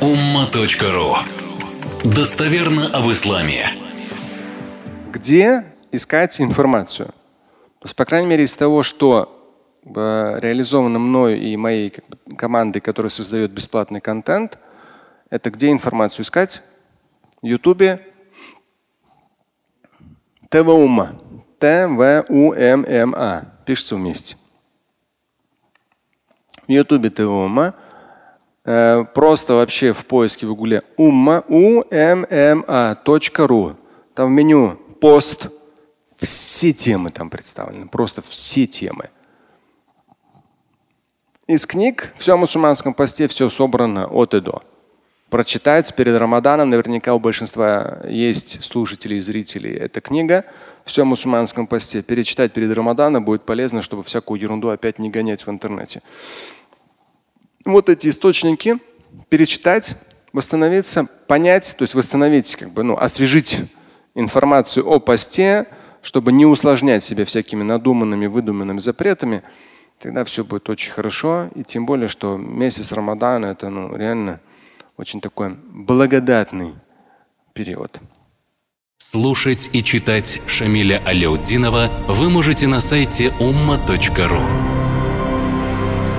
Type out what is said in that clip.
umma.ru Достоверно об исламе. Где искать информацию? То есть, по крайней мере, из того, что э, реализовано мной и моей как бы, командой, которая создает бесплатный контент, это где информацию искать? В Ютубе ТВУМА. Т-В-У-М-М-А. Пишется вместе. В Ютубе ТВУМА. Э, просто вообще в поиске в гугле умма у м м а ру. Там в меню пост. Все темы там представлены. Просто все темы. Из книг все о мусульманском посте все собрано от и до прочитать перед Рамаданом. Наверняка у большинства есть слушателей и зрителей эта книга. Все о мусульманском посте. Перечитать перед Рамаданом будет полезно, чтобы всякую ерунду опять не гонять в интернете. Вот эти источники перечитать, восстановиться, понять, то есть восстановить, как бы, ну, освежить информацию о посте, чтобы не усложнять себя всякими надуманными, выдуманными запретами, тогда все будет очень хорошо. И тем более, что месяц Рамадана это ну, реально очень такой благодатный период. Слушать и читать Шамиля Аляутдинова вы можете на сайте umma.ru.